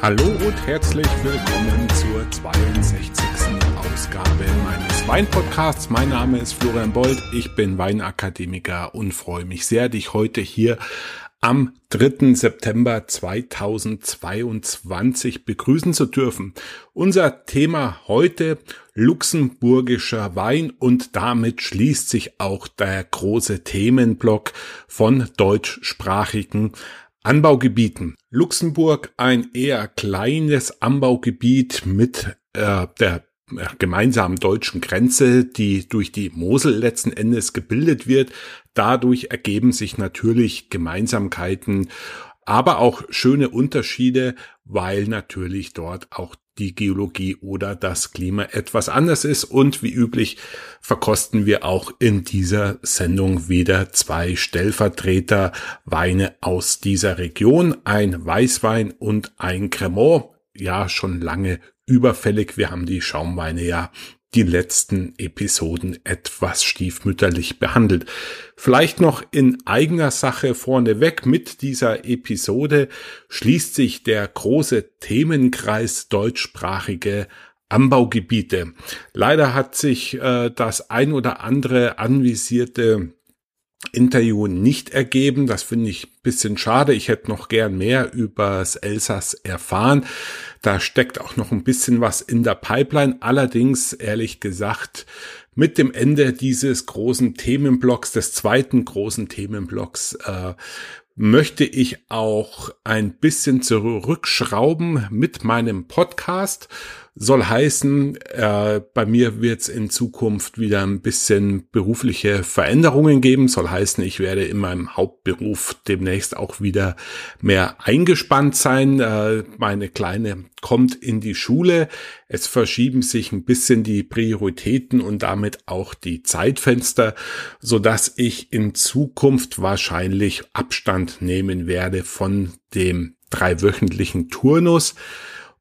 Hallo und herzlich willkommen zur 62. Ausgabe meines Weinpodcasts. Mein Name ist Florian Bold, ich bin Weinakademiker und freue mich sehr, dich heute hier am 3. September 2022 begrüßen zu dürfen. Unser Thema heute luxemburgischer Wein und damit schließt sich auch der große Themenblock von deutschsprachigen Anbaugebieten. Luxemburg ein eher kleines Anbaugebiet mit äh, der gemeinsamen deutschen Grenze, die durch die Mosel letzten Endes gebildet wird. Dadurch ergeben sich natürlich Gemeinsamkeiten, aber auch schöne Unterschiede, weil natürlich dort auch die Geologie oder das Klima etwas anders ist. Und wie üblich verkosten wir auch in dieser Sendung wieder zwei Stellvertreter Weine aus dieser Region. Ein Weißwein und ein Cremant. Ja, schon lange überfällig. Wir haben die Schaumweine ja die letzten Episoden etwas stiefmütterlich behandelt. Vielleicht noch in eigener Sache vorneweg mit dieser Episode schließt sich der große Themenkreis deutschsprachige Anbaugebiete. Leider hat sich äh, das ein oder andere anvisierte Interview nicht ergeben. Das finde ich bisschen schade. Ich hätte noch gern mehr übers Elsass erfahren. Da steckt auch noch ein bisschen was in der Pipeline. Allerdings, ehrlich gesagt, mit dem Ende dieses großen Themenblocks, des zweiten großen Themenblocks, äh, möchte ich auch ein bisschen zurückschrauben mit meinem Podcast soll heißen, äh, bei mir wird es in Zukunft wieder ein bisschen berufliche Veränderungen geben. Soll heißen, ich werde in meinem Hauptberuf demnächst auch wieder mehr eingespannt sein. Äh, meine Kleine kommt in die Schule. Es verschieben sich ein bisschen die Prioritäten und damit auch die Zeitfenster, so dass ich in Zukunft wahrscheinlich Abstand nehmen werde von dem dreiwöchentlichen Turnus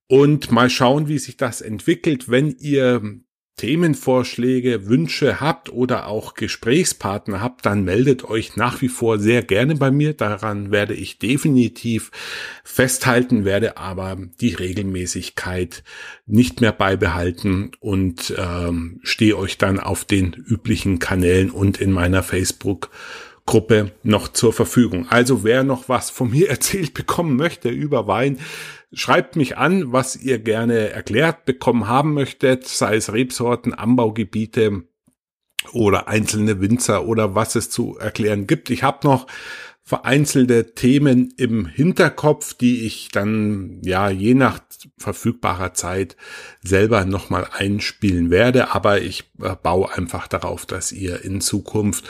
und mal schauen, wie sich das entwickelt. Wenn ihr Themenvorschläge, Wünsche habt oder auch Gesprächspartner habt, dann meldet euch nach wie vor sehr gerne bei mir. Daran werde ich definitiv festhalten, werde aber die Regelmäßigkeit nicht mehr beibehalten und ähm, stehe euch dann auf den üblichen Kanälen und in meiner Facebook Gruppe noch zur Verfügung. Also wer noch was von mir erzählt bekommen möchte über Wein, Schreibt mich an, was ihr gerne erklärt bekommen haben möchtet, sei es Rebsorten, Anbaugebiete oder einzelne Winzer oder was es zu erklären gibt. Ich habe noch vereinzelte Themen im Hinterkopf, die ich dann ja je nach verfügbarer Zeit selber nochmal einspielen werde. Aber ich äh, baue einfach darauf, dass ihr in Zukunft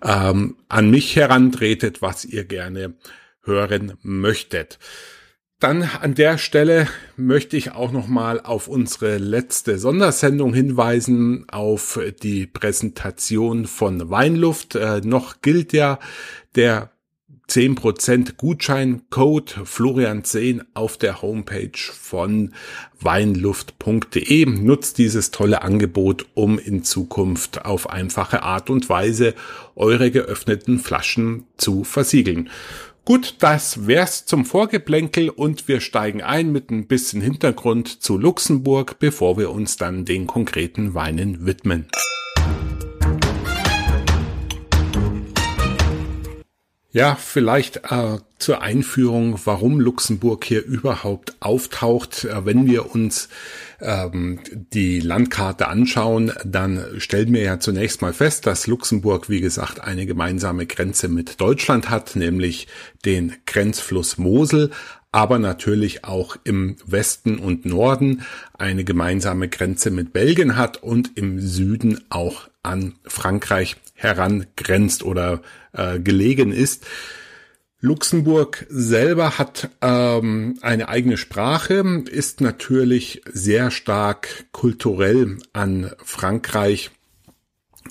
ähm, an mich herantretet, was ihr gerne hören möchtet. Dann an der Stelle möchte ich auch noch mal auf unsere letzte Sondersendung hinweisen, auf die Präsentation von Weinluft. Äh, noch gilt ja der 10% Gutscheincode Florian10 auf der Homepage von weinluft.de. Nutzt dieses tolle Angebot, um in Zukunft auf einfache Art und Weise eure geöffneten Flaschen zu versiegeln. Gut, das wär's zum Vorgeplänkel und wir steigen ein mit ein bisschen Hintergrund zu Luxemburg, bevor wir uns dann den konkreten Weinen widmen. Ja, vielleicht äh, zur Einführung, warum Luxemburg hier überhaupt auftaucht. Äh, wenn wir uns ähm, die Landkarte anschauen, dann stellen wir ja zunächst mal fest, dass Luxemburg, wie gesagt, eine gemeinsame Grenze mit Deutschland hat, nämlich den Grenzfluss Mosel, aber natürlich auch im Westen und Norden eine gemeinsame Grenze mit Belgien hat und im Süden auch an Frankreich herangrenzt oder äh, gelegen ist. Luxemburg selber hat ähm, eine eigene Sprache, ist natürlich sehr stark kulturell an Frankreich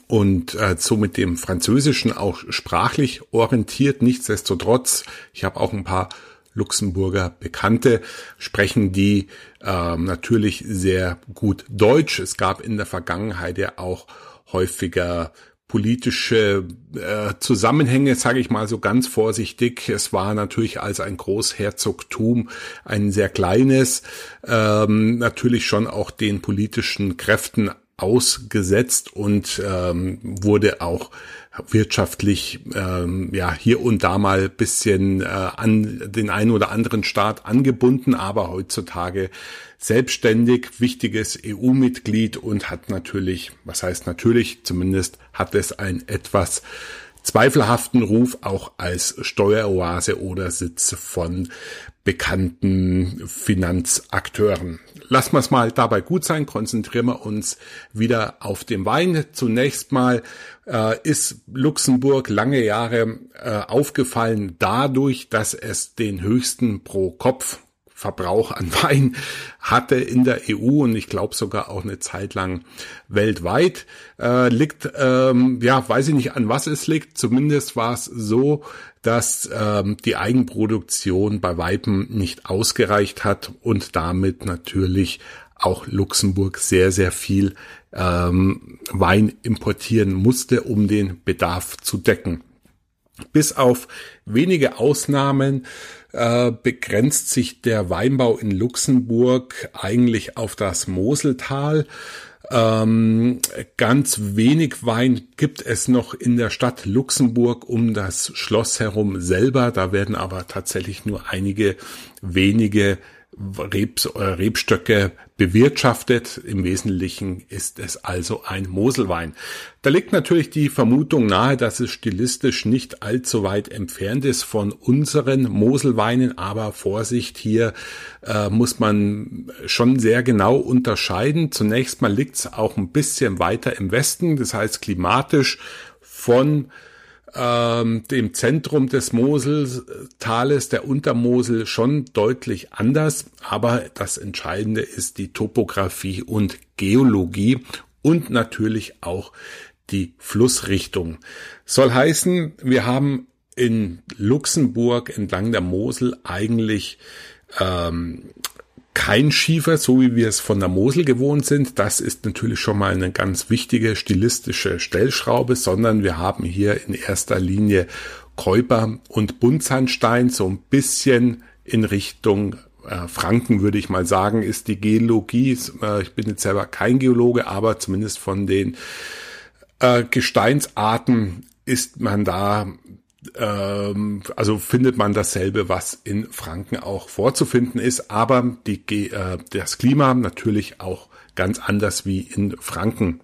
und äh, so mit dem Französischen auch sprachlich orientiert. Nichtsdestotrotz, ich habe auch ein paar Luxemburger Bekannte, sprechen die äh, natürlich sehr gut Deutsch. Es gab in der Vergangenheit ja auch häufiger politische äh, Zusammenhänge, sage ich mal so ganz vorsichtig. Es war natürlich als ein Großherzogtum ein sehr kleines, ähm, natürlich schon auch den politischen Kräften ausgesetzt und ähm, wurde auch wirtschaftlich ähm, ja hier und da mal bisschen äh, an den einen oder anderen Staat angebunden, aber heutzutage selbstständig, wichtiges EU-Mitglied und hat natürlich, was heißt natürlich, zumindest hat es ein etwas zweifelhaften Ruf auch als Steueroase oder Sitz von bekannten Finanzakteuren. Lassen wir es mal dabei gut sein, konzentrieren wir uns wieder auf den Wein. Zunächst mal äh, ist Luxemburg lange Jahre äh, aufgefallen dadurch, dass es den höchsten pro Kopf Verbrauch an Wein hatte in der EU und ich glaube sogar auch eine Zeit lang weltweit. Äh, liegt, ähm, ja, weiß ich nicht, an was es liegt. Zumindest war es so, dass ähm, die Eigenproduktion bei Weipen nicht ausgereicht hat und damit natürlich auch Luxemburg sehr, sehr viel ähm, Wein importieren musste, um den Bedarf zu decken. Bis auf wenige Ausnahmen äh, begrenzt sich der Weinbau in Luxemburg eigentlich auf das Moseltal. Ähm, ganz wenig Wein gibt es noch in der Stadt Luxemburg um das Schloss herum selber. Da werden aber tatsächlich nur einige wenige Rebs, äh, Rebstöcke bewirtschaftet. Im Wesentlichen ist es also ein Moselwein. Da liegt natürlich die Vermutung nahe, dass es stilistisch nicht allzu weit entfernt ist von unseren Moselweinen, aber Vorsicht, hier äh, muss man schon sehr genau unterscheiden. Zunächst mal liegt es auch ein bisschen weiter im Westen, das heißt klimatisch von ähm, dem Zentrum des Moseltales, der Untermosel, schon deutlich anders. Aber das Entscheidende ist die Topographie und Geologie und natürlich auch die Flussrichtung. Soll heißen, wir haben in Luxemburg entlang der Mosel eigentlich ähm, kein Schiefer, so wie wir es von der Mosel gewohnt sind. Das ist natürlich schon mal eine ganz wichtige stilistische Stellschraube, sondern wir haben hier in erster Linie Käuper und Buntsandstein, so ein bisschen in Richtung äh, Franken, würde ich mal sagen, ist die Geologie. Äh, ich bin jetzt selber kein Geologe, aber zumindest von den äh, Gesteinsarten ist man da ähm, also findet man dasselbe, was in Franken auch vorzufinden ist, aber die, äh, das Klima natürlich auch ganz anders wie in Franken.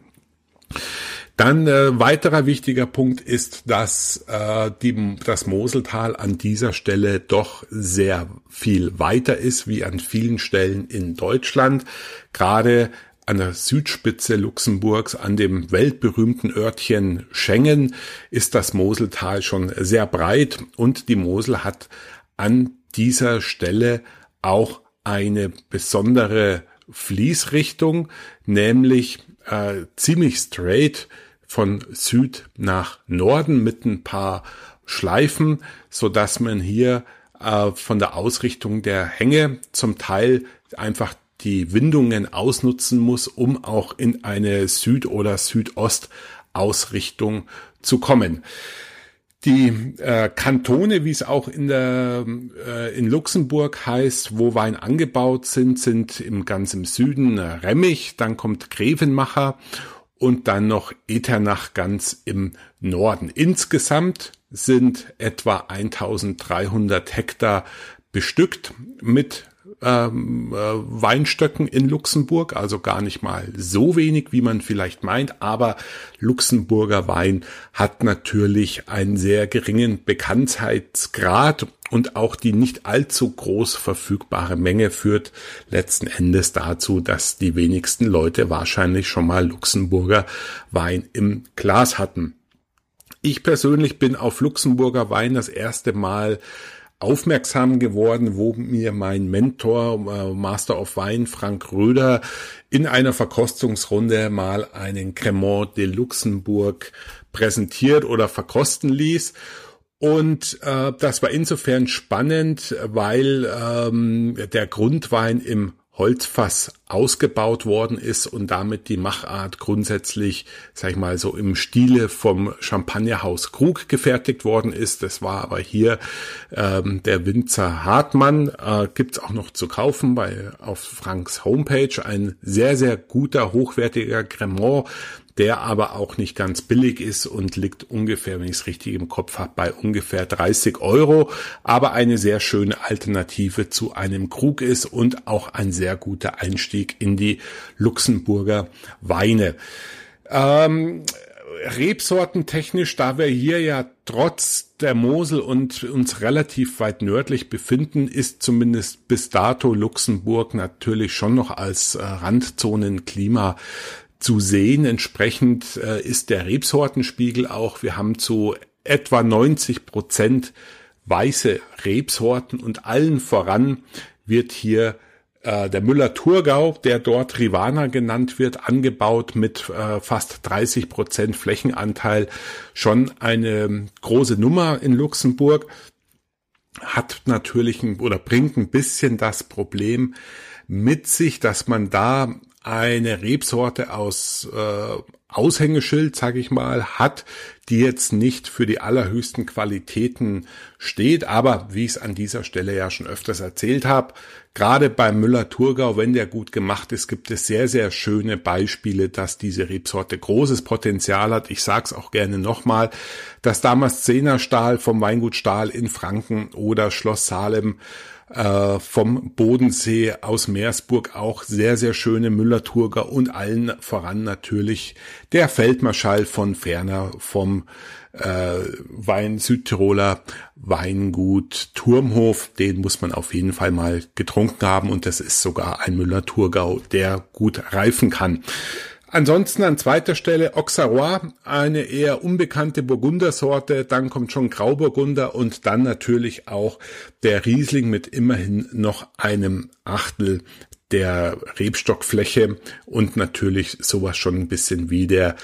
Dann äh, weiterer wichtiger Punkt ist, dass äh, die, das Moseltal an dieser Stelle doch sehr viel weiter ist wie an vielen Stellen in Deutschland. Gerade an der Südspitze Luxemburgs, an dem weltberühmten Örtchen Schengen, ist das Moseltal schon sehr breit und die Mosel hat an dieser Stelle auch eine besondere Fließrichtung, nämlich äh, ziemlich straight von Süd nach Norden mit ein paar Schleifen, so dass man hier äh, von der Ausrichtung der Hänge zum Teil einfach die Windungen ausnutzen muss, um auch in eine Süd- oder Südostausrichtung zu kommen. Die äh, Kantone, wie es auch in der äh, in Luxemburg heißt, wo Wein angebaut sind, sind im ganz im Süden äh, Remmich, dann kommt Grevenmacher und dann noch Eternach ganz im Norden. Insgesamt sind etwa 1300 Hektar bestückt mit ähm, äh, Weinstöcken in Luxemburg, also gar nicht mal so wenig, wie man vielleicht meint, aber Luxemburger Wein hat natürlich einen sehr geringen Bekanntheitsgrad und auch die nicht allzu groß verfügbare Menge führt letzten Endes dazu, dass die wenigsten Leute wahrscheinlich schon mal Luxemburger Wein im Glas hatten. Ich persönlich bin auf Luxemburger Wein das erste Mal aufmerksam geworden, wo mir mein Mentor, äh, Master of Wine, Frank Röder, in einer Verkostungsrunde mal einen Cremant de Luxemburg präsentiert oder verkosten ließ. Und äh, das war insofern spannend, weil ähm, der Grundwein im Holzfass ausgebaut worden ist und damit die Machart grundsätzlich, sag ich mal, so im Stile vom Champagnerhaus Krug gefertigt worden ist. Das war aber hier ähm, der Winzer Hartmann. Äh, gibt's auch noch zu kaufen bei auf Franks Homepage. Ein sehr, sehr guter, hochwertiger Cremant der aber auch nicht ganz billig ist und liegt ungefähr, wenn ich es richtig im Kopf habe, bei ungefähr 30 Euro, aber eine sehr schöne Alternative zu einem Krug ist und auch ein sehr guter Einstieg in die Luxemburger Weine. Ähm, Rebsorten da wir hier ja trotz der Mosel und uns relativ weit nördlich befinden, ist zumindest bis dato Luxemburg natürlich schon noch als äh, Randzonenklima zu sehen. Entsprechend äh, ist der Rebsortenspiegel auch, wir haben zu etwa 90 Prozent weiße Rebsorten und allen voran wird hier äh, der Müller-Thurgau, der dort Rivana genannt wird, angebaut mit äh, fast 30 Prozent Flächenanteil. Schon eine große Nummer in Luxemburg. Hat natürlich ein, oder bringt ein bisschen das Problem mit sich, dass man da eine Rebsorte aus äh, Aushängeschild, sage ich mal, hat, die jetzt nicht für die allerhöchsten Qualitäten steht, aber wie ich es an dieser Stelle ja schon öfters erzählt habe, gerade beim Müller-Thurgau, wenn der gut gemacht ist, gibt es sehr, sehr schöne Beispiele, dass diese Rebsorte großes Potenzial hat. Ich sage es auch gerne nochmal, dass damals Zehnerstahl vom Weingut Stahl in Franken oder Schloss Salem äh, vom Bodensee aus Meersburg auch sehr, sehr schöne Müller-Turger und allen voran natürlich der Feldmarschall von Ferner vom äh, Wein Südtiroler Weingut Turmhof. Den muss man auf jeden Fall mal getrunken haben und das ist sogar ein Müller-Thurgau, der gut reifen kann. Ansonsten an zweiter Stelle Auxerrois, eine eher unbekannte Burgundersorte, dann kommt schon Grauburgunder und dann natürlich auch der Riesling mit immerhin noch einem Achtel der Rebstockfläche und natürlich sowas schon ein bisschen wie der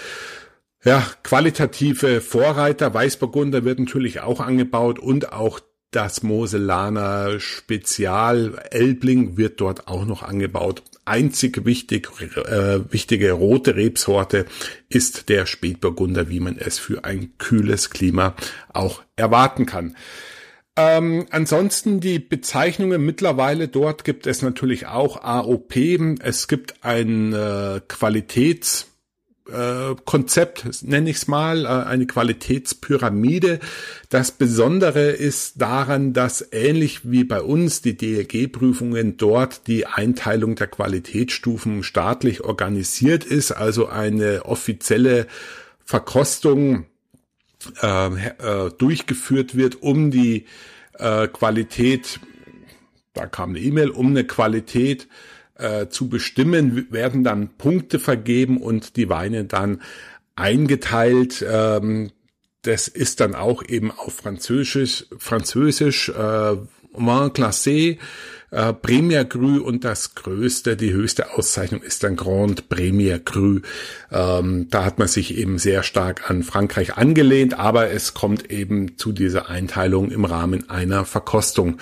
ja, qualitative Vorreiter. Weißburgunder wird natürlich auch angebaut und auch das Moselaner Spezial Elbling wird dort auch noch angebaut. Einzig wichtig, äh, wichtige rote Rebsorte ist der Spätburgunder, wie man es für ein kühles Klima auch erwarten kann. Ähm, ansonsten die Bezeichnungen mittlerweile dort gibt es natürlich auch AOP. Es gibt ein äh, Qualitäts äh, Konzept, nenne ich es mal, äh, eine Qualitätspyramide. Das Besondere ist daran, dass ähnlich wie bei uns die DLG-Prüfungen dort die Einteilung der Qualitätsstufen staatlich organisiert ist, also eine offizielle Verkostung äh, äh, durchgeführt wird, um die äh, Qualität, da kam eine E-Mail, um eine Qualität äh, zu bestimmen, werden dann Punkte vergeben und die Weine dann eingeteilt. Ähm, das ist dann auch eben auf Französisch, Französisch äh, Vin Classé, äh, Premier Cru und das größte, die höchste Auszeichnung ist dann Grand Premier Cru. Ähm, da hat man sich eben sehr stark an Frankreich angelehnt, aber es kommt eben zu dieser Einteilung im Rahmen einer Verkostung.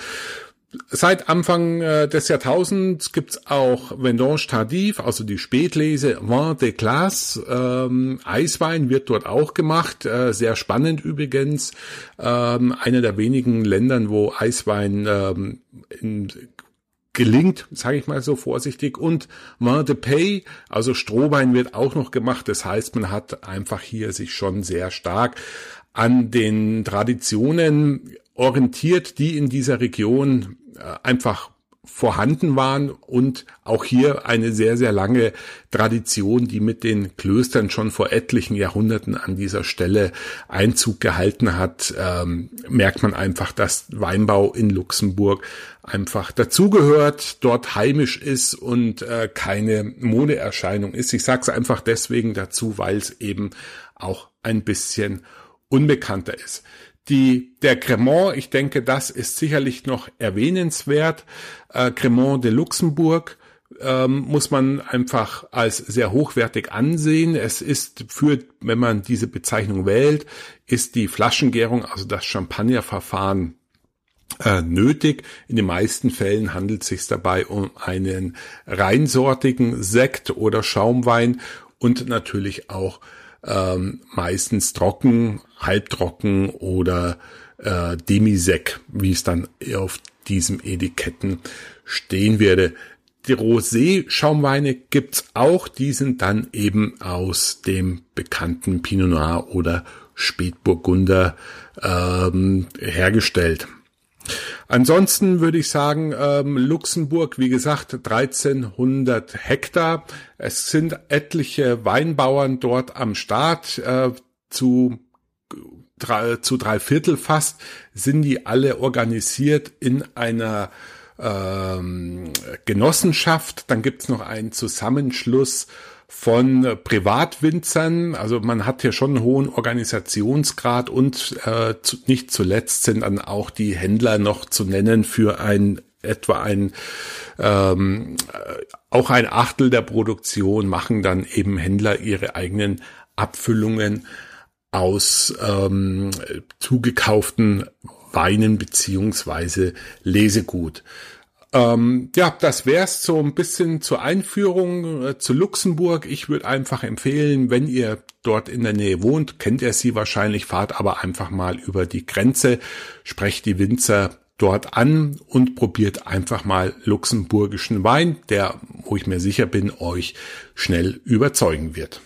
Seit Anfang äh, des Jahrtausends gibt's auch Vendange Tardif, also die Spätlese Vin de Glace. Ähm, Eiswein wird dort auch gemacht, äh, sehr spannend übrigens. Ähm, einer der wenigen Ländern, wo Eiswein ähm, in, gelingt, sage ich mal so vorsichtig. Und Vin de Pay, also Strohwein wird auch noch gemacht. Das heißt, man hat einfach hier sich schon sehr stark an den Traditionen orientiert, die in dieser Region äh, einfach vorhanden waren und auch hier eine sehr, sehr lange Tradition, die mit den Klöstern schon vor etlichen Jahrhunderten an dieser Stelle Einzug gehalten hat, ähm, merkt man einfach, dass Weinbau in Luxemburg einfach dazugehört, dort heimisch ist und äh, keine Modeerscheinung ist. Ich sage es einfach deswegen dazu, weil es eben auch ein bisschen unbekannter ist. Die, der Cremant, ich denke, das ist sicherlich noch erwähnenswert. Äh, Cremant de Luxemburg ähm, muss man einfach als sehr hochwertig ansehen. Es ist für, wenn man diese Bezeichnung wählt, ist die Flaschengärung, also das Champagnerverfahren äh, nötig. In den meisten Fällen handelt es sich dabei um einen reinsortigen Sekt oder Schaumwein und natürlich auch ähm, meistens trocken, halbtrocken oder äh, Demisec, wie es dann auf diesem Etiketten stehen werde. Die Rosé-Schaumweine gibt's auch, die sind dann eben aus dem bekannten Pinot Noir oder Spätburgunder ähm, hergestellt. Ansonsten würde ich sagen, ähm, Luxemburg, wie gesagt, 1300 Hektar. Es sind etliche Weinbauern dort am Start. Äh, zu drei, zu drei Viertel fast sind die alle organisiert in einer ähm, Genossenschaft. Dann gibt's noch einen Zusammenschluss von Privatwinzern. Also man hat hier schon einen hohen Organisationsgrad und äh, zu, nicht zuletzt sind dann auch die Händler noch zu nennen für ein etwa ein ähm, auch ein Achtel der Produktion machen dann eben Händler ihre eigenen Abfüllungen aus ähm, zugekauften Weinen beziehungsweise Lesegut. Ähm, ja, das wär's so ein bisschen zur Einführung äh, zu Luxemburg. Ich würde einfach empfehlen, wenn ihr dort in der Nähe wohnt, kennt ihr sie wahrscheinlich, fahrt aber einfach mal über die Grenze, sprecht die Winzer dort an und probiert einfach mal luxemburgischen Wein, der, wo ich mir sicher bin, euch schnell überzeugen wird.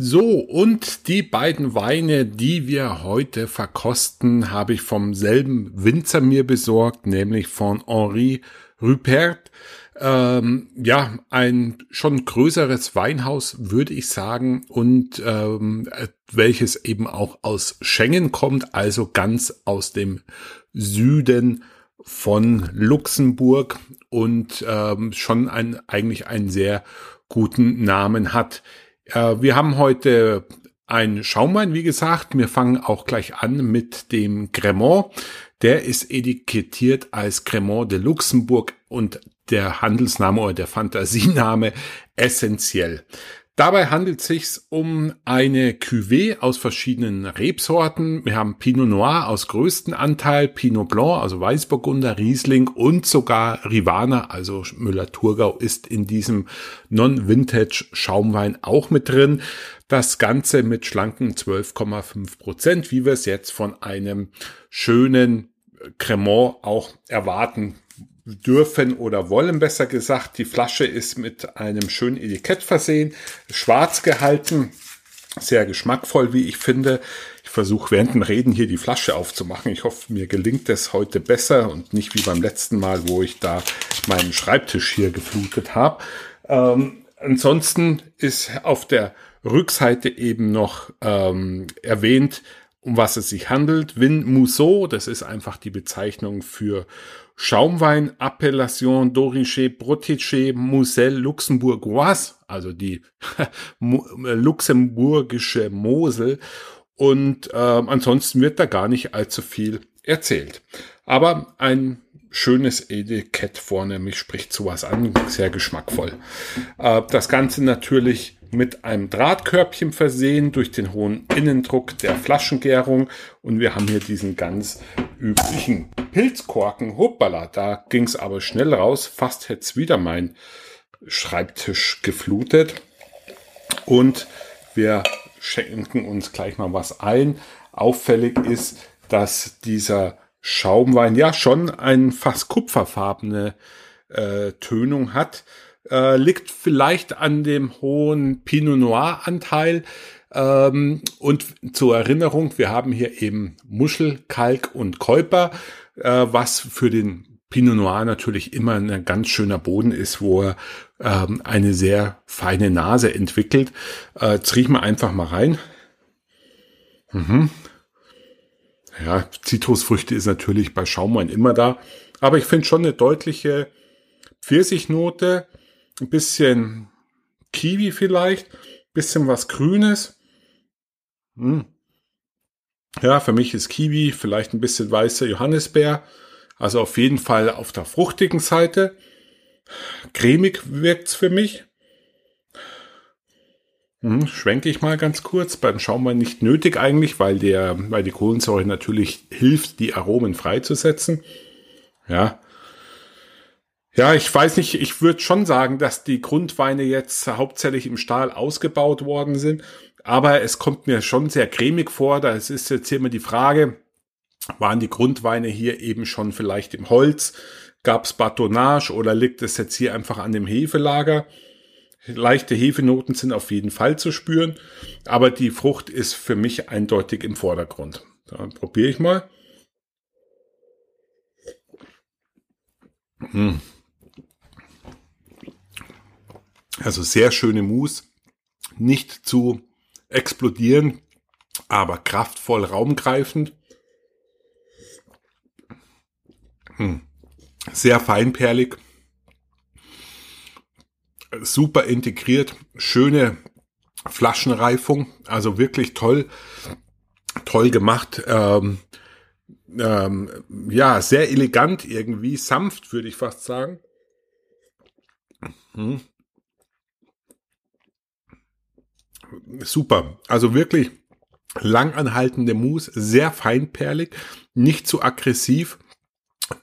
So, und die beiden Weine, die wir heute verkosten, habe ich vom selben Winzer mir besorgt, nämlich von Henri Rupert. Ähm, ja, ein schon größeres Weinhaus, würde ich sagen, und ähm, welches eben auch aus Schengen kommt, also ganz aus dem Süden von Luxemburg und ähm, schon ein, eigentlich einen sehr guten Namen hat. Äh, wir haben heute ein Schaumwein, wie gesagt. Wir fangen auch gleich an mit dem Cremant. Der ist etikettiert als Cremant de Luxemburg und der Handelsname oder der Fantasiename essentiell. Dabei handelt es sich um eine Cuvée aus verschiedenen Rebsorten. Wir haben Pinot Noir aus größten Anteil, Pinot Blanc, also Weißburgunder, Riesling und sogar Rivana, also Müller-Thurgau ist in diesem Non-Vintage Schaumwein auch mit drin. Das Ganze mit schlanken 12,5 Prozent, wie wir es jetzt von einem schönen Cremant auch erwarten dürfen oder wollen, besser gesagt. Die Flasche ist mit einem schönen Etikett versehen, schwarz gehalten, sehr geschmackvoll, wie ich finde. Ich versuche während dem Reden hier die Flasche aufzumachen. Ich hoffe, mir gelingt es heute besser und nicht wie beim letzten Mal, wo ich da meinen Schreibtisch hier geflutet habe. Ähm, ansonsten ist auf der Rückseite eben noch ähm, erwähnt, um was es sich handelt. Vin Mousseau, das ist einfach die Bezeichnung für Schaumwein Appellation d'Origine Protégé Moselle Luxembourgoise, also die luxemburgische Mosel. Und äh, ansonsten wird da gar nicht allzu viel erzählt. Aber ein schönes Etikett vorne, mich spricht sowas an, sehr geschmackvoll. Äh, das Ganze natürlich mit einem Drahtkörbchen versehen durch den hohen Innendruck der Flaschengärung und wir haben hier diesen ganz üblichen Pilzkorken. Hoppala, da ging's aber schnell raus. Fast hätte wieder mein Schreibtisch geflutet. Und wir schenken uns gleich mal was ein. Auffällig ist, dass dieser Schaumwein ja schon eine fast kupferfarbene äh, Tönung hat. Äh, liegt vielleicht an dem hohen Pinot Noir Anteil. Ähm, und zur Erinnerung, wir haben hier eben Muschel, Kalk und Käuper, äh, was für den Pinot Noir natürlich immer ein ganz schöner Boden ist, wo er ähm, eine sehr feine Nase entwickelt. Äh, jetzt riechen wir einfach mal rein. Mhm. Ja, Zitrusfrüchte ist natürlich bei Schaumwein immer da, aber ich finde schon eine deutliche Pfirsichnote, ein bisschen Kiwi vielleicht, bisschen was Grünes. Hm. Ja, für mich ist Kiwi vielleicht ein bisschen weißer Johannisbeer. Also auf jeden Fall auf der fruchtigen Seite. Cremig wirkt's für mich. Hm, schwenke ich mal ganz kurz. Beim Schaumwein nicht nötig eigentlich, weil der, weil die Kohlensäure natürlich hilft, die Aromen freizusetzen. Ja. Ja, ich weiß nicht, ich würde schon sagen, dass die Grundweine jetzt hauptsächlich im Stahl ausgebaut worden sind. Aber es kommt mir schon sehr cremig vor. Da ist jetzt hier immer die Frage, waren die Grundweine hier eben schon vielleicht im Holz? Gab es Batonage oder liegt es jetzt hier einfach an dem Hefelager? Leichte Hefenoten sind auf jeden Fall zu spüren, aber die Frucht ist für mich eindeutig im Vordergrund. Dann probiere ich mal. Hm. Also sehr schöne Mousse, nicht zu explodieren, aber kraftvoll raumgreifend. Hm. Sehr feinperlig super integriert, schöne Flaschenreifung, also wirklich toll, toll gemacht. Ähm, ähm, ja, sehr elegant irgendwie, sanft würde ich fast sagen. Hm. Super, also wirklich langanhaltende Mousse, sehr feinperlig, nicht zu aggressiv.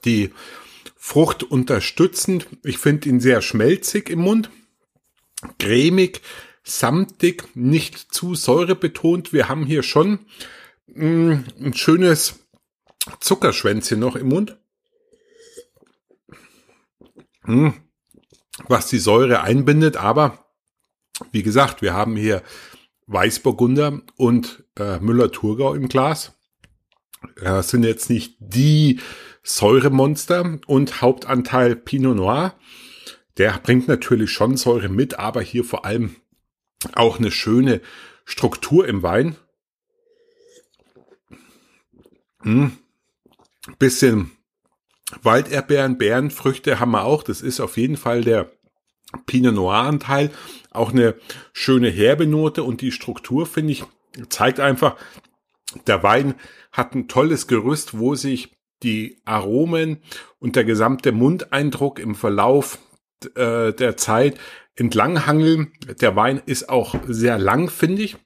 Die Frucht unterstützend. Ich finde ihn sehr schmelzig im Mund, cremig, samtig, nicht zu säurebetont. Wir haben hier schon mm, ein schönes Zuckerschwänzchen noch im Mund. Mm, was die Säure einbindet, aber wie gesagt, wir haben hier Weißburgunder und äh, Müller-Thurgau im Glas. Das sind jetzt nicht die Säuremonster und Hauptanteil Pinot Noir. Der bringt natürlich schon Säure mit, aber hier vor allem auch eine schöne Struktur im Wein. Hm. Bisschen Walderdbeeren, Beerenfrüchte haben wir auch. Das ist auf jeden Fall der Pinot Noir Anteil. Auch eine schöne herbe Note und die Struktur finde ich zeigt einfach, der Wein hat ein tolles Gerüst, wo sich die Aromen und der gesamte Mundeindruck im Verlauf äh, der Zeit entlanghangeln. Der Wein ist auch sehr lang, finde ich,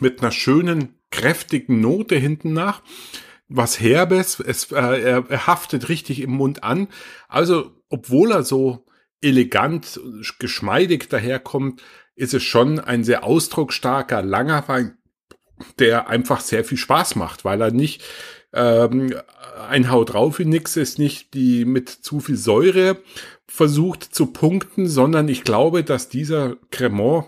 mit einer schönen, kräftigen Note hinten nach. Was Herbes, es, äh, er, er haftet richtig im Mund an. Also, obwohl er so elegant, geschmeidig daherkommt, ist es schon ein sehr ausdrucksstarker, langer Wein, der einfach sehr viel Spaß macht, weil er nicht ähm, ein Haut drauf wie nix ist, nicht die mit zu viel Säure versucht zu punkten, sondern ich glaube, dass dieser Cremant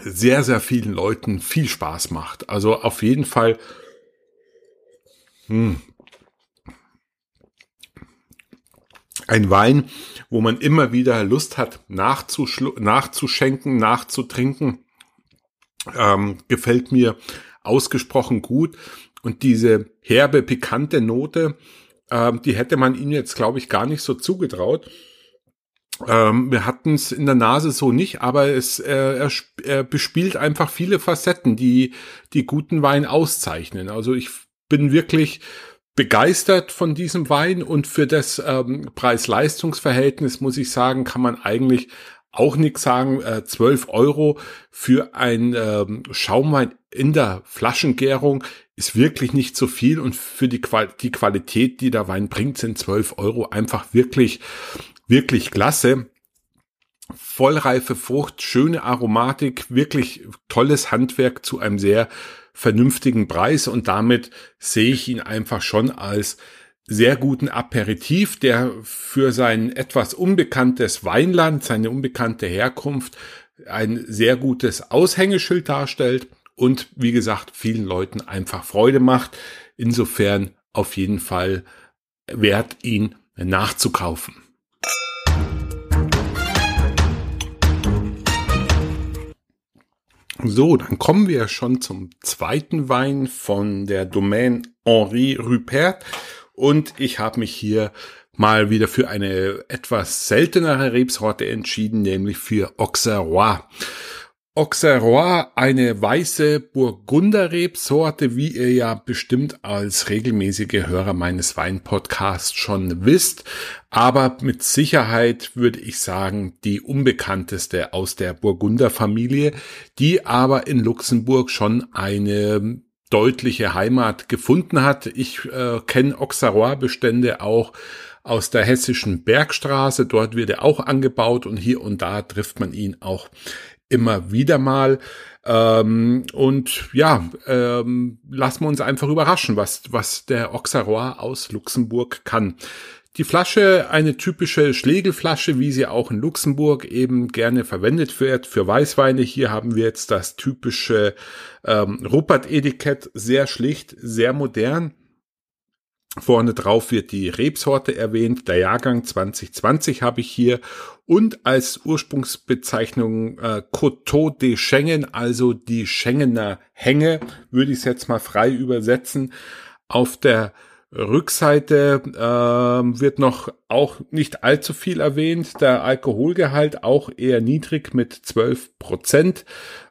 sehr, sehr vielen Leuten viel Spaß macht. Also auf jeden Fall hm, ein Wein, wo man immer wieder Lust hat, nachzuschenken, nachzutrinken. Ähm, gefällt mir ausgesprochen gut. Und diese herbe, pikante Note, ähm, die hätte man ihm jetzt, glaube ich, gar nicht so zugetraut. Ähm, wir hatten es in der Nase so nicht, aber es, äh, er, er bespielt einfach viele Facetten, die die guten Wein auszeichnen. Also ich bin wirklich begeistert von diesem Wein und für das ähm, Preis-Leistungs-Verhältnis muss ich sagen, kann man eigentlich auch nichts sagen. Äh, 12 Euro für ein ähm, Schaumwein in der Flaschengärung ist wirklich nicht so viel und für die, Qual die Qualität, die der Wein bringt, sind 12 Euro einfach wirklich, wirklich klasse. Vollreife Frucht, schöne Aromatik, wirklich tolles Handwerk zu einem sehr vernünftigen Preis und damit sehe ich ihn einfach schon als sehr guten Aperitif, der für sein etwas unbekanntes Weinland, seine unbekannte Herkunft ein sehr gutes Aushängeschild darstellt und wie gesagt vielen Leuten einfach Freude macht. Insofern auf jeden Fall wert, ihn nachzukaufen. So, dann kommen wir schon zum zweiten Wein von der Domaine Henri Rupert und ich habe mich hier mal wieder für eine etwas seltenere Rebsorte entschieden, nämlich für Auxerrois. Auxerrois, eine weiße Burgunderrebsorte, wie ihr ja bestimmt als regelmäßige Hörer meines Weinpodcasts schon wisst, aber mit Sicherheit würde ich sagen, die unbekannteste aus der Burgunderfamilie, die aber in Luxemburg schon eine deutliche Heimat gefunden hat. Ich äh, kenne Auxerrois-Bestände auch aus der hessischen Bergstraße. Dort wird er auch angebaut und hier und da trifft man ihn auch immer wieder mal. Ähm, und ja, ähm, lassen wir uns einfach überraschen, was, was der Auxerrois aus Luxemburg kann. Die Flasche, eine typische Schlegelflasche, wie sie auch in Luxemburg eben gerne verwendet wird für Weißweine. Hier haben wir jetzt das typische ähm, Ruppert-Etikett, sehr schlicht, sehr modern. Vorne drauf wird die Rebsorte erwähnt, der Jahrgang 2020 habe ich hier und als Ursprungsbezeichnung äh, Coteau de Schengen, also die Schengener Hänge, würde ich es jetzt mal frei übersetzen. Auf der Rückseite äh, wird noch auch nicht allzu viel erwähnt. Der Alkoholgehalt auch eher niedrig mit 12 Prozent.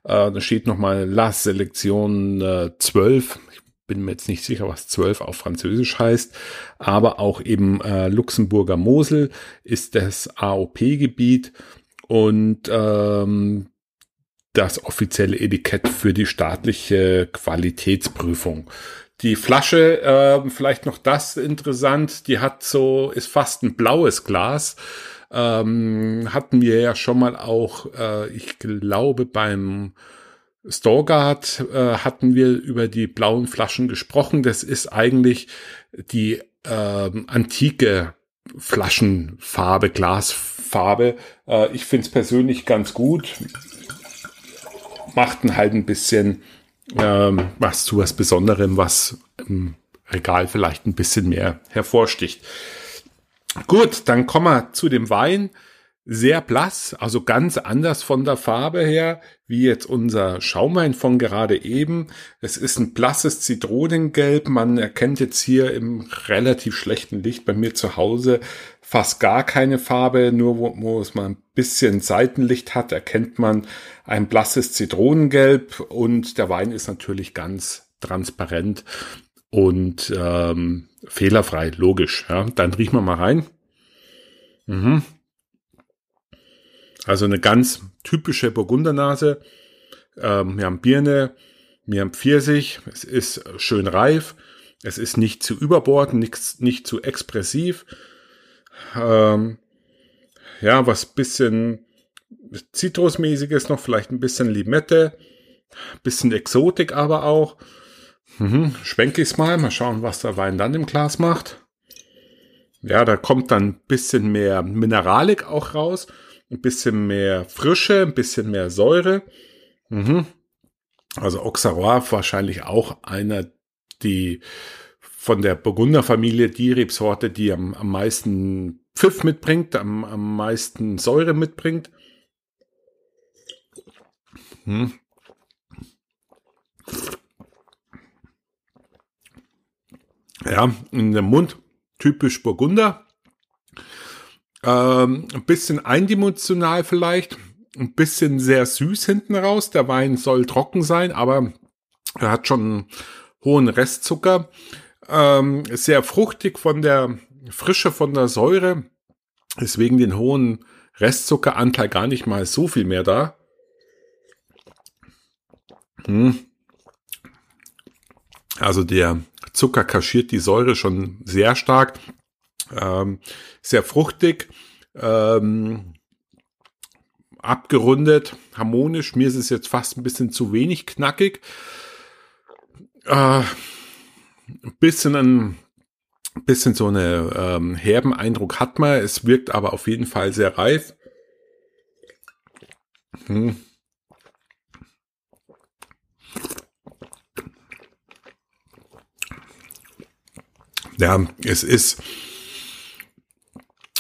Äh, da steht nochmal La Selektion äh, 12 bin mir jetzt nicht sicher, was 12 auf Französisch heißt, aber auch eben äh, Luxemburger Mosel ist das AOP-Gebiet und ähm, das offizielle Etikett für die staatliche Qualitätsprüfung. Die Flasche, äh, vielleicht noch das interessant, die hat so, ist fast ein blaues Glas. Ähm, hatten wir ja schon mal auch, äh, ich glaube, beim Storgard äh, hatten wir über die blauen Flaschen gesprochen. Das ist eigentlich die äh, antike Flaschenfarbe, Glasfarbe. Äh, ich finde es persönlich ganz gut. Machten halt ein bisschen ähm, was zu was Besonderem, was im Regal vielleicht ein bisschen mehr hervorsticht. Gut, dann kommen wir zu dem Wein sehr blass, also ganz anders von der Farbe her, wie jetzt unser Schaumwein von gerade eben. Es ist ein blasses Zitronengelb. Man erkennt jetzt hier im relativ schlechten Licht bei mir zu Hause fast gar keine Farbe. Nur wo, wo es mal ein bisschen Seitenlicht hat, erkennt man ein blasses Zitronengelb und der Wein ist natürlich ganz transparent und ähm, fehlerfrei, logisch. Ja. Dann riechen wir mal rein. Mhm. Also eine ganz typische Burgundernase. Ähm, wir haben Birne, wir haben Pfirsich, es ist schön reif, es ist nicht zu überbordend, nicht, nicht zu expressiv. Ähm, ja, was bisschen Zitrusmäßiges noch, vielleicht ein bisschen Limette, bisschen Exotik aber auch. Mhm, schwenke ich es mal, mal schauen, was der Wein dann im Glas macht. Ja, da kommt dann ein bisschen mehr Mineralik auch raus ein bisschen mehr Frische, ein bisschen mehr Säure. Mhm. Also Auxerrois wahrscheinlich auch einer, die von der Burgunderfamilie die Rebsorte, die am, am meisten Pfiff mitbringt, am, am meisten Säure mitbringt. Hm. Ja, in dem Mund typisch Burgunder. Ähm, ein bisschen eindimensional vielleicht, ein bisschen sehr süß hinten raus. Der Wein soll trocken sein, aber er hat schon hohen Restzucker. Ähm, sehr fruchtig von der Frische, von der Säure. Deswegen den hohen Restzuckeranteil gar nicht mal so viel mehr da. Hm. Also der Zucker kaschiert die Säure schon sehr stark. Ähm, sehr fruchtig, ähm, abgerundet, harmonisch. Mir ist es jetzt fast ein bisschen zu wenig knackig. Äh, ein bisschen ein bisschen so eine ähm, herben Eindruck hat man. Es wirkt aber auf jeden Fall sehr reif. Hm. Ja, es ist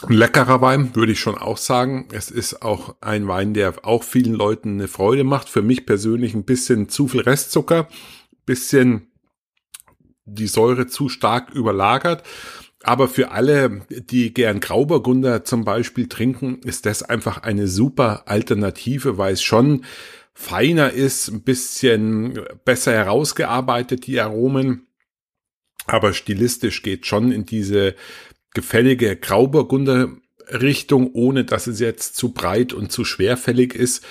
ein leckerer Wein, würde ich schon auch sagen. Es ist auch ein Wein, der auch vielen Leuten eine Freude macht. Für mich persönlich ein bisschen zu viel Restzucker, bisschen die Säure zu stark überlagert. Aber für alle, die gern Grauburgunder zum Beispiel trinken, ist das einfach eine super Alternative, weil es schon feiner ist, ein bisschen besser herausgearbeitet, die Aromen. Aber stilistisch geht schon in diese gefällige Grauburgunder Richtung, ohne dass es jetzt zu breit und zu schwerfällig ist.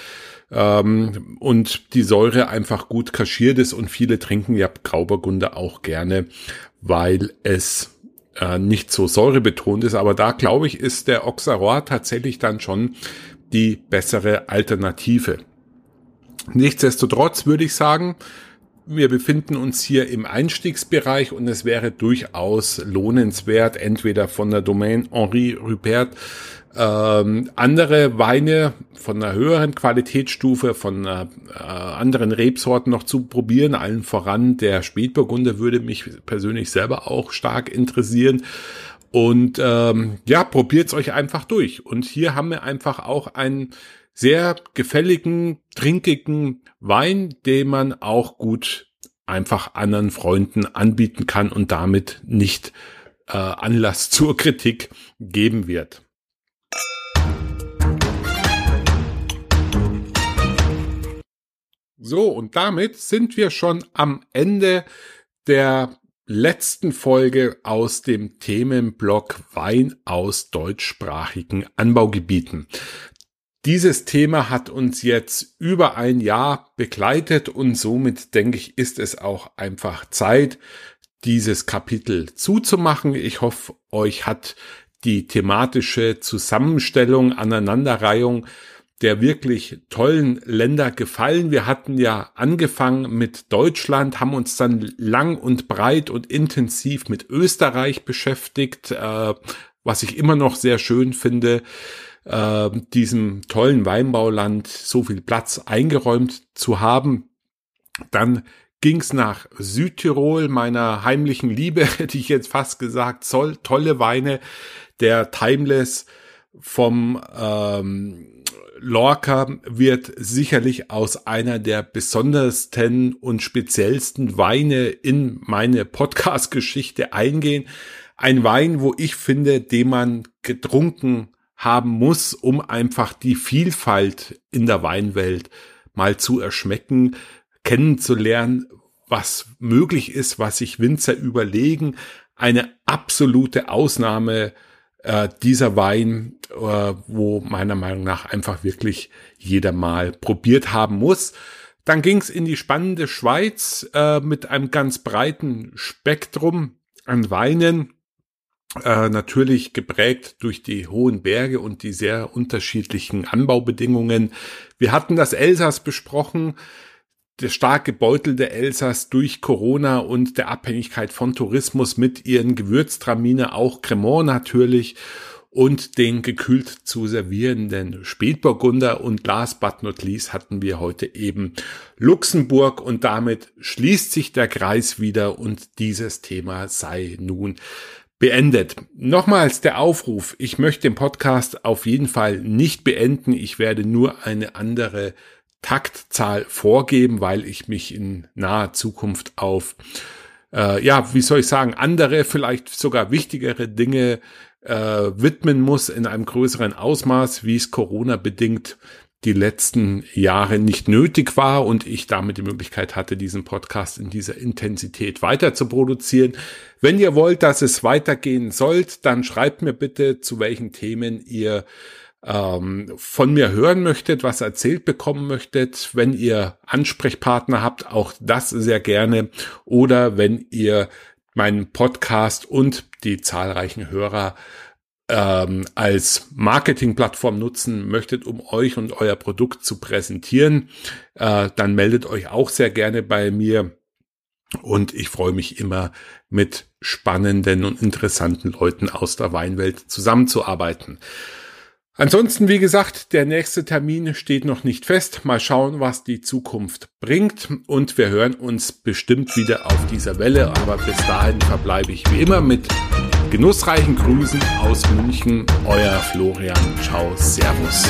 Ähm, und die Säure einfach gut kaschiert ist und viele trinken ja Grauburgunder auch gerne, weil es äh, nicht so säurebetont ist. Aber da glaube ich, ist der Auxerrois tatsächlich dann schon die bessere Alternative. Nichtsdestotrotz würde ich sagen, wir befinden uns hier im Einstiegsbereich und es wäre durchaus lohnenswert, entweder von der Domain Henri Rupert ähm, andere Weine von einer höheren Qualitätsstufe, von äh, anderen Rebsorten noch zu probieren. Allen voran der Spätburgunder würde mich persönlich selber auch stark interessieren. Und ähm, ja, probiert's euch einfach durch. Und hier haben wir einfach auch einen sehr gefälligen, trinkigen Wein, den man auch gut einfach anderen Freunden anbieten kann und damit nicht äh, Anlass zur Kritik geben wird. So, und damit sind wir schon am Ende der letzten Folge aus dem Themenblock Wein aus deutschsprachigen Anbaugebieten. Dieses Thema hat uns jetzt über ein Jahr begleitet und somit denke ich, ist es auch einfach Zeit, dieses Kapitel zuzumachen. Ich hoffe, euch hat die thematische Zusammenstellung, Aneinanderreihung der wirklich tollen Länder gefallen. Wir hatten ja angefangen mit Deutschland, haben uns dann lang und breit und intensiv mit Österreich beschäftigt, äh, was ich immer noch sehr schön finde, äh, diesem tollen Weinbauland so viel Platz eingeräumt zu haben. Dann ging's nach Südtirol, meiner heimlichen Liebe, hätte ich jetzt fast gesagt, soll tolle Weine, der Timeless vom ähm, Lorca wird sicherlich aus einer der besondersten und speziellsten Weine in meine Podcast-Geschichte eingehen. Ein Wein, wo ich finde, den man getrunken haben muss, um einfach die Vielfalt in der Weinwelt mal zu erschmecken, kennenzulernen, was möglich ist, was sich Winzer überlegen. Eine absolute Ausnahme äh, dieser Wein, äh, wo meiner Meinung nach einfach wirklich jeder mal probiert haben muss. Dann ging's in die spannende Schweiz äh, mit einem ganz breiten Spektrum an Weinen, äh, natürlich geprägt durch die hohen Berge und die sehr unterschiedlichen Anbaubedingungen. Wir hatten das Elsass besprochen, der stark gebeutelte Elsass durch Corona und der Abhängigkeit von Tourismus mit ihren Gewürztramine, auch Cremant natürlich und den gekühlt zu servierenden Spätburgunder und last but not least hatten wir heute eben Luxemburg und damit schließt sich der Kreis wieder und dieses Thema sei nun beendet. Nochmals der Aufruf, ich möchte den Podcast auf jeden Fall nicht beenden, ich werde nur eine andere Taktzahl vorgeben, weil ich mich in naher Zukunft auf, äh, ja, wie soll ich sagen, andere, vielleicht sogar wichtigere Dinge äh, widmen muss in einem größeren Ausmaß, wie es Corona bedingt die letzten Jahre nicht nötig war und ich damit die Möglichkeit hatte, diesen Podcast in dieser Intensität weiter zu produzieren. Wenn ihr wollt, dass es weitergehen sollt, dann schreibt mir bitte, zu welchen Themen ihr ähm, von mir hören möchtet, was erzählt bekommen möchtet, wenn ihr Ansprechpartner habt, auch das sehr gerne. Oder wenn ihr meinen Podcast und die zahlreichen Hörer ähm, als Marketingplattform nutzen möchtet, um euch und euer Produkt zu präsentieren, äh, dann meldet euch auch sehr gerne bei mir. Und ich freue mich immer, mit spannenden und interessanten Leuten aus der Weinwelt zusammenzuarbeiten. Ansonsten, wie gesagt, der nächste Termin steht noch nicht fest. Mal schauen, was die Zukunft bringt. Und wir hören uns bestimmt wieder auf dieser Welle. Aber bis dahin verbleibe ich wie immer mit genussreichen Grüßen aus München. Euer Florian. Ciao. Servus.